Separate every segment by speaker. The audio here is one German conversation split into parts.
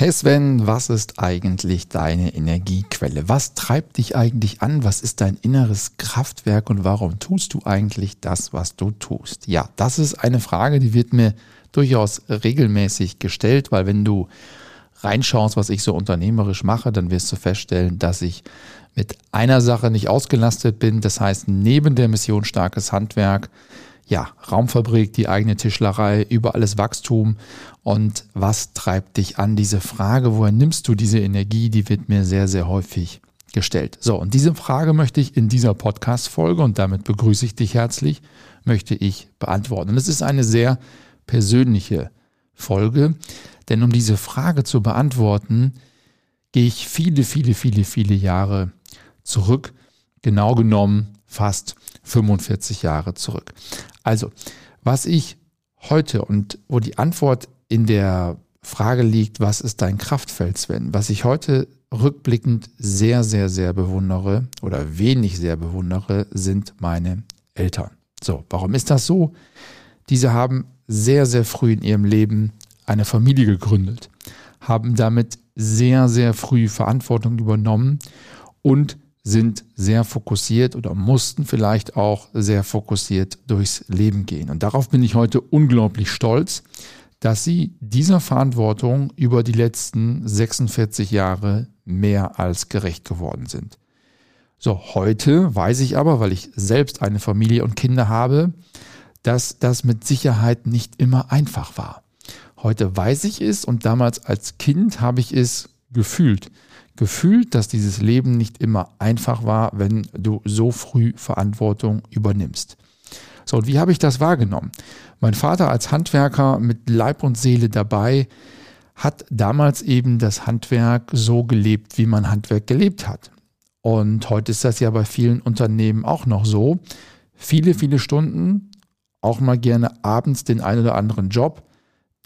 Speaker 1: Hey Sven, was ist eigentlich deine Energiequelle? Was treibt dich eigentlich an? Was ist dein inneres Kraftwerk und warum tust du eigentlich das, was du tust? Ja, das ist eine Frage, die wird mir durchaus regelmäßig gestellt, weil wenn du reinschaust, was ich so unternehmerisch mache, dann wirst du feststellen, dass ich mit einer Sache nicht ausgelastet bin. Das heißt, neben der Mission starkes Handwerk ja, Raumfabrik, die eigene Tischlerei, über alles Wachstum. Und was treibt dich an? Diese Frage, woher nimmst du diese Energie, die wird mir sehr, sehr häufig gestellt. So, und diese Frage möchte ich in dieser Podcast-Folge, und damit begrüße ich dich herzlich, möchte ich beantworten. Und es ist eine sehr persönliche Folge, denn um diese Frage zu beantworten, gehe ich viele, viele, viele, viele Jahre zurück, genau genommen fast 45 Jahre zurück. Also, was ich heute und wo die Antwort in der Frage liegt, was ist dein Kraftfeld, Sven? Was ich heute rückblickend sehr, sehr, sehr bewundere oder wenig sehr bewundere, sind meine Eltern. So, warum ist das so? Diese haben sehr, sehr früh in ihrem Leben eine Familie gegründet, haben damit sehr, sehr früh Verantwortung übernommen und sind sehr fokussiert oder mussten vielleicht auch sehr fokussiert durchs Leben gehen. Und darauf bin ich heute unglaublich stolz, dass sie dieser Verantwortung über die letzten 46 Jahre mehr als gerecht geworden sind. So, heute weiß ich aber, weil ich selbst eine Familie und Kinder habe, dass das mit Sicherheit nicht immer einfach war. Heute weiß ich es und damals als Kind habe ich es gefühlt gefühlt, dass dieses Leben nicht immer einfach war, wenn du so früh Verantwortung übernimmst. So, und wie habe ich das wahrgenommen? Mein Vater als Handwerker mit Leib und Seele dabei hat damals eben das Handwerk so gelebt, wie man Handwerk gelebt hat. Und heute ist das ja bei vielen Unternehmen auch noch so. Viele, viele Stunden, auch mal gerne abends den einen oder anderen Job,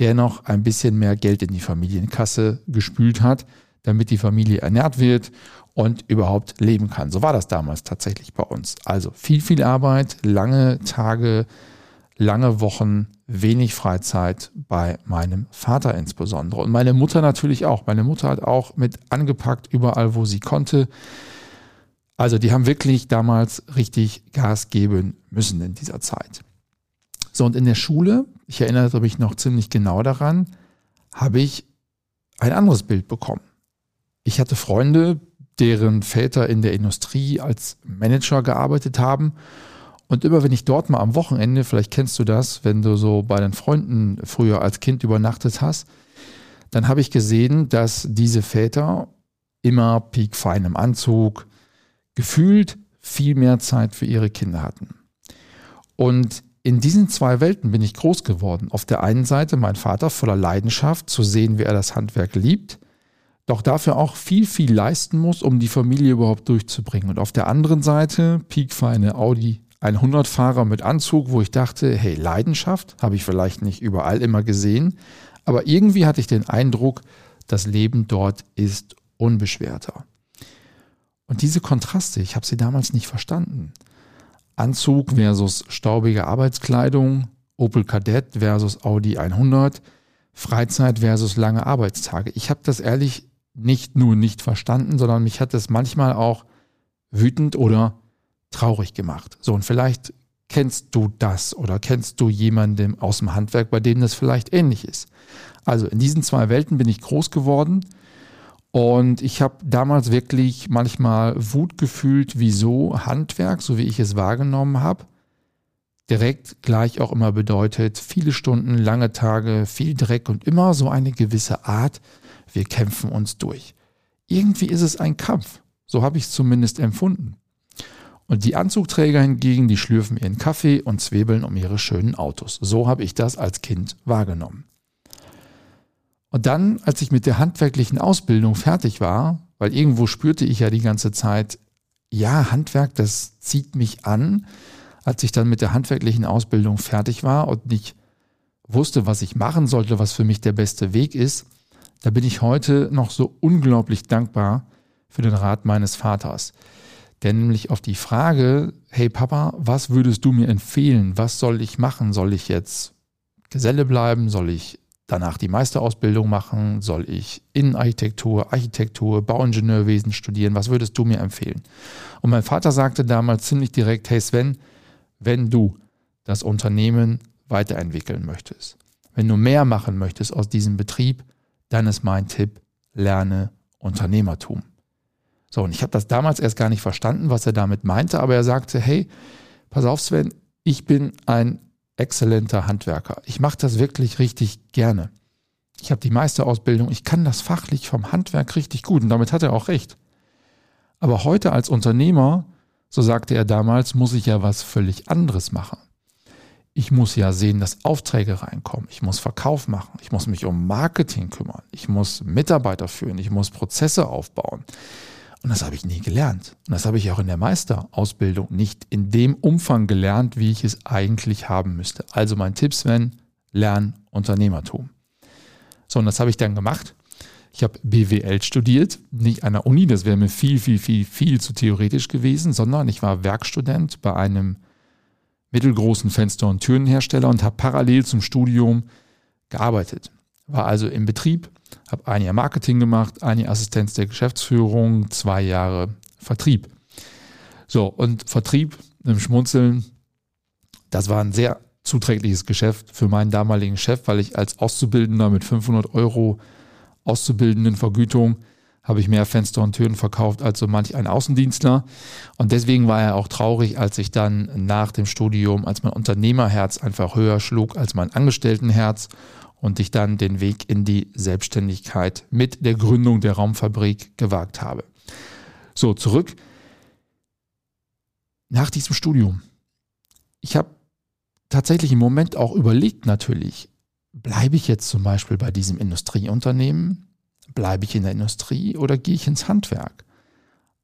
Speaker 1: der noch ein bisschen mehr Geld in die Familienkasse gespült hat damit die Familie ernährt wird und überhaupt leben kann. So war das damals tatsächlich bei uns. Also viel, viel Arbeit, lange Tage, lange Wochen, wenig Freizeit bei meinem Vater insbesondere. Und meine Mutter natürlich auch. Meine Mutter hat auch mit angepackt überall, wo sie konnte. Also die haben wirklich damals richtig Gas geben müssen in dieser Zeit. So, und in der Schule, ich erinnere mich noch ziemlich genau daran, habe ich ein anderes Bild bekommen. Ich hatte Freunde, deren Väter in der Industrie als Manager gearbeitet haben. Und immer wenn ich dort mal am Wochenende, vielleicht kennst du das, wenn du so bei deinen Freunden früher als Kind übernachtet hast, dann habe ich gesehen, dass diese Väter immer piekfein im Anzug, gefühlt viel mehr Zeit für ihre Kinder hatten. Und in diesen zwei Welten bin ich groß geworden. Auf der einen Seite mein Vater voller Leidenschaft zu sehen, wie er das Handwerk liebt doch dafür auch viel, viel leisten muss, um die Familie überhaupt durchzubringen. Und auf der anderen Seite piekfeine Audi 100-Fahrer mit Anzug, wo ich dachte, hey, Leidenschaft habe ich vielleicht nicht überall immer gesehen, aber irgendwie hatte ich den Eindruck, das Leben dort ist unbeschwerter. Und diese Kontraste, ich habe sie damals nicht verstanden. Anzug versus staubige Arbeitskleidung, Opel Kadett versus Audi 100, Freizeit versus lange Arbeitstage. Ich habe das ehrlich nicht nur nicht verstanden, sondern mich hat es manchmal auch wütend oder traurig gemacht. So, und vielleicht kennst du das oder kennst du jemanden aus dem Handwerk, bei dem das vielleicht ähnlich ist. Also in diesen zwei Welten bin ich groß geworden und ich habe damals wirklich manchmal Wut gefühlt, wieso Handwerk, so wie ich es wahrgenommen habe, direkt gleich auch immer bedeutet, viele Stunden, lange Tage, viel Dreck und immer so eine gewisse Art, wir kämpfen uns durch. Irgendwie ist es ein Kampf. So habe ich es zumindest empfunden. Und die Anzugträger hingegen, die schlürfen ihren Kaffee und zwiebeln um ihre schönen Autos. So habe ich das als Kind wahrgenommen. Und dann, als ich mit der handwerklichen Ausbildung fertig war, weil irgendwo spürte ich ja die ganze Zeit, ja, Handwerk, das zieht mich an. Als ich dann mit der handwerklichen Ausbildung fertig war und nicht wusste, was ich machen sollte, was für mich der beste Weg ist, da bin ich heute noch so unglaublich dankbar für den Rat meines Vaters. Der nämlich auf die Frage, hey Papa, was würdest du mir empfehlen? Was soll ich machen? Soll ich jetzt Geselle bleiben? Soll ich danach die Meisterausbildung machen? Soll ich Innenarchitektur, Architektur, Bauingenieurwesen studieren? Was würdest du mir empfehlen? Und mein Vater sagte damals ziemlich direkt, hey Sven, wenn du das Unternehmen weiterentwickeln möchtest, wenn du mehr machen möchtest aus diesem Betrieb, dann ist mein Tipp, lerne Unternehmertum. So, und ich habe das damals erst gar nicht verstanden, was er damit meinte, aber er sagte, hey, pass auf Sven, ich bin ein exzellenter Handwerker. Ich mache das wirklich richtig gerne. Ich habe die Meisterausbildung, ich kann das fachlich vom Handwerk richtig gut und damit hat er auch recht. Aber heute als Unternehmer, so sagte er damals, muss ich ja was völlig anderes machen. Ich muss ja sehen, dass Aufträge reinkommen. Ich muss Verkauf machen. Ich muss mich um Marketing kümmern. Ich muss Mitarbeiter führen. Ich muss Prozesse aufbauen. Und das habe ich nie gelernt. Und das habe ich auch in der Meisterausbildung nicht in dem Umfang gelernt, wie ich es eigentlich haben müsste. Also mein Tipp, Sven, lern Unternehmertum. So, und das habe ich dann gemacht. Ich habe BWL studiert, nicht an der Uni, das wäre mir viel, viel, viel, viel zu theoretisch gewesen, sondern ich war Werkstudent bei einem mittelgroßen Fenster- und Türenhersteller und habe parallel zum Studium gearbeitet. War also im Betrieb, habe ein Jahr Marketing gemacht, ein Jahr Assistenz der Geschäftsführung, zwei Jahre Vertrieb. So, und Vertrieb im Schmunzeln, das war ein sehr zuträgliches Geschäft für meinen damaligen Chef, weil ich als Auszubildender mit 500 Euro Auszubildendenvergütung habe ich mehr Fenster und Türen verkauft als so manch ein Außendienstler. Und deswegen war er auch traurig, als ich dann nach dem Studium, als mein Unternehmerherz einfach höher schlug als mein Angestelltenherz und ich dann den Weg in die Selbstständigkeit mit der Gründung der Raumfabrik gewagt habe. So, zurück. Nach diesem Studium. Ich habe tatsächlich im Moment auch überlegt natürlich, bleibe ich jetzt zum Beispiel bei diesem Industrieunternehmen? Bleibe ich in der Industrie oder gehe ich ins Handwerk?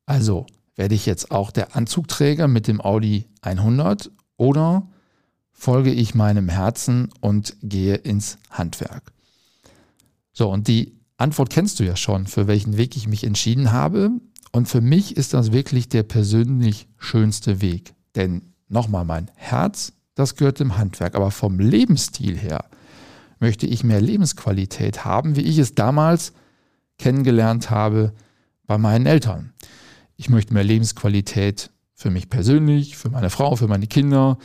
Speaker 1: Also werde ich jetzt auch der Anzugträger mit dem Audi 100 oder folge ich meinem Herzen und gehe ins Handwerk. So, und die Antwort kennst du ja schon, für welchen Weg ich mich entschieden habe. Und für mich ist das wirklich der persönlich schönste Weg. Denn nochmal, mein Herz, das gehört dem Handwerk. Aber vom Lebensstil her möchte ich mehr Lebensqualität haben, wie ich es damals kennengelernt habe bei meinen Eltern. Ich möchte mehr Lebensqualität für mich persönlich, für meine Frau, für meine Kinder,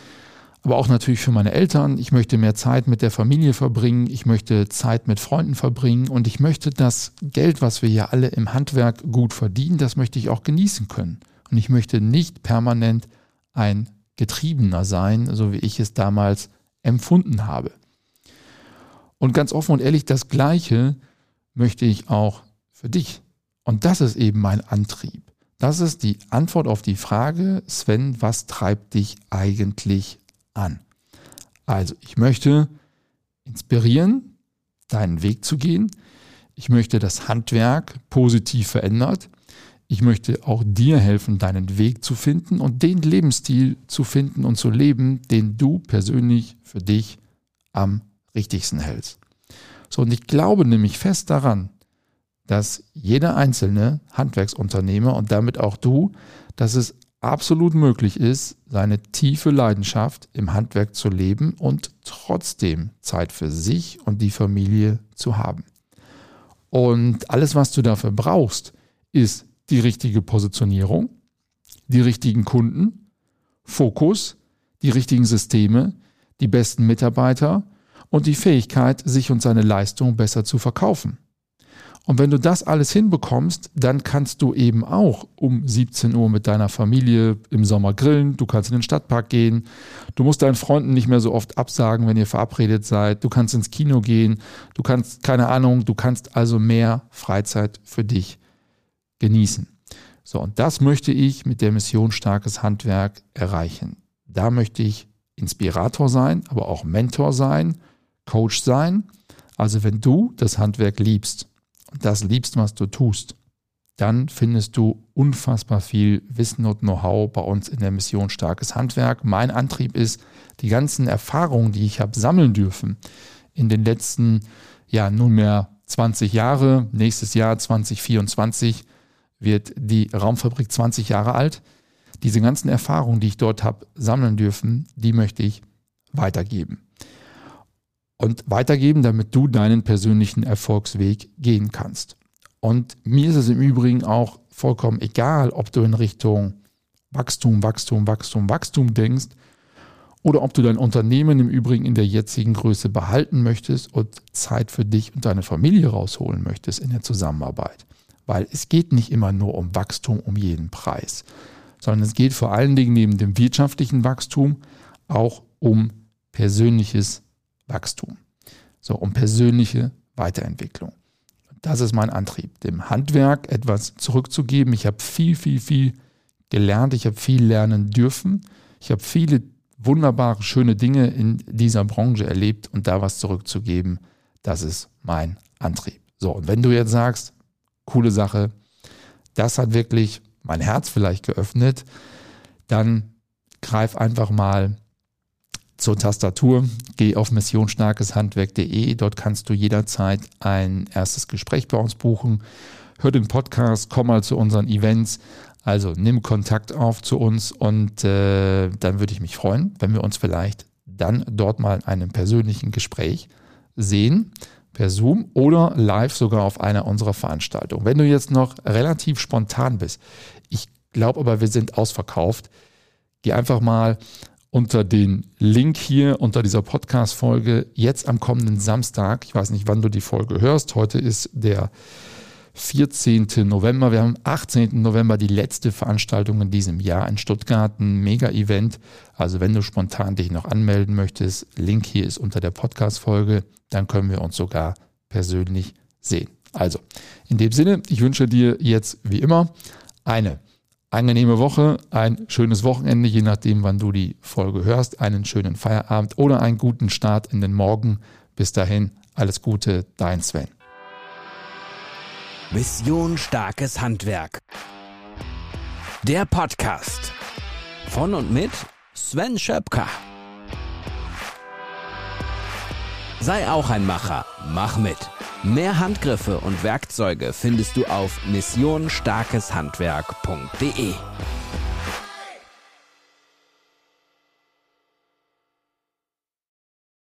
Speaker 1: aber auch natürlich für meine Eltern. Ich möchte mehr Zeit mit der Familie verbringen, ich möchte Zeit mit Freunden verbringen und ich möchte das Geld, was wir ja alle im Handwerk gut verdienen, das möchte ich auch genießen können. Und ich möchte nicht permanent ein Getriebener sein, so wie ich es damals empfunden habe. Und ganz offen und ehrlich, das Gleiche möchte ich auch für dich. Und das ist eben mein Antrieb. Das ist die Antwort auf die Frage, Sven, was treibt dich eigentlich an. Also, ich möchte inspirieren, deinen Weg zu gehen. Ich möchte das Handwerk positiv verändert. Ich möchte auch dir helfen, deinen Weg zu finden und den Lebensstil zu finden und zu leben, den du persönlich für dich am richtigsten hältst. So, und ich glaube nämlich fest daran, dass jeder einzelne Handwerksunternehmer und damit auch du, dass es absolut möglich ist, seine tiefe Leidenschaft im Handwerk zu leben und trotzdem Zeit für sich und die Familie zu haben. Und alles, was du dafür brauchst, ist die richtige Positionierung, die richtigen Kunden, Fokus, die richtigen Systeme, die besten Mitarbeiter und die Fähigkeit, sich und seine Leistung besser zu verkaufen. Und wenn du das alles hinbekommst, dann kannst du eben auch um 17 Uhr mit deiner Familie im Sommer grillen, du kannst in den Stadtpark gehen, du musst deinen Freunden nicht mehr so oft absagen, wenn ihr verabredet seid, du kannst ins Kino gehen, du kannst, keine Ahnung, du kannst also mehr Freizeit für dich genießen. So, und das möchte ich mit der Mission Starkes Handwerk erreichen. Da möchte ich Inspirator sein, aber auch Mentor sein, Coach sein. Also wenn du das Handwerk liebst, das liebst, was du tust, dann findest du unfassbar viel Wissen und Know-how bei uns in der Mission Starkes Handwerk. Mein Antrieb ist, die ganzen Erfahrungen, die ich habe sammeln dürfen in den letzten, ja, nunmehr 20 Jahre, nächstes Jahr 2024 wird die Raumfabrik 20 Jahre alt. Diese ganzen Erfahrungen, die ich dort habe sammeln dürfen, die möchte ich weitergeben. Und weitergeben, damit du deinen persönlichen Erfolgsweg gehen kannst. Und mir ist es im Übrigen auch vollkommen egal, ob du in Richtung Wachstum, Wachstum, Wachstum, Wachstum denkst oder ob du dein Unternehmen im Übrigen in der jetzigen Größe behalten möchtest und Zeit für dich und deine Familie rausholen möchtest in der Zusammenarbeit. Weil es geht nicht immer nur um Wachstum um jeden Preis, sondern es geht vor allen Dingen neben dem wirtschaftlichen Wachstum auch um persönliches Wachstum. So, um persönliche Weiterentwicklung. Das ist mein Antrieb, dem Handwerk etwas zurückzugeben. Ich habe viel, viel, viel gelernt. Ich habe viel lernen dürfen. Ich habe viele wunderbare, schöne Dinge in dieser Branche erlebt und da was zurückzugeben, das ist mein Antrieb. So, und wenn du jetzt sagst, coole Sache, das hat wirklich mein Herz vielleicht geöffnet, dann greif einfach mal zur Tastatur, geh auf missionsstarkeshandwerk.de. Dort kannst du jederzeit ein erstes Gespräch bei uns buchen. Hör den Podcast, komm mal zu unseren Events. Also nimm Kontakt auf zu uns und äh, dann würde ich mich freuen, wenn wir uns vielleicht dann dort mal in einem persönlichen Gespräch sehen, per Zoom oder live sogar auf einer unserer Veranstaltungen. Wenn du jetzt noch relativ spontan bist, ich glaube aber, wir sind ausverkauft, geh einfach mal unter den Link hier unter dieser Podcast-Folge jetzt am kommenden Samstag. Ich weiß nicht, wann du die Folge hörst. Heute ist der 14. November. Wir haben am 18. November die letzte Veranstaltung in diesem Jahr in Stuttgart, ein Mega-Event. Also wenn du spontan dich noch anmelden möchtest, Link hier ist unter der Podcast-Folge, dann können wir uns sogar persönlich sehen. Also, in dem Sinne, ich wünsche dir jetzt wie immer eine angenehme Woche, ein schönes Wochenende, je nachdem, wann du die Folge hörst, einen schönen Feierabend oder einen guten Start in den Morgen. Bis dahin, alles Gute, dein Sven.
Speaker 2: Mission Starkes Handwerk. Der Podcast von und mit Sven Schöpker. Sei auch ein Macher, mach mit. Mehr Handgriffe und Werkzeuge findest du auf missionsstarkeshandwerk.de.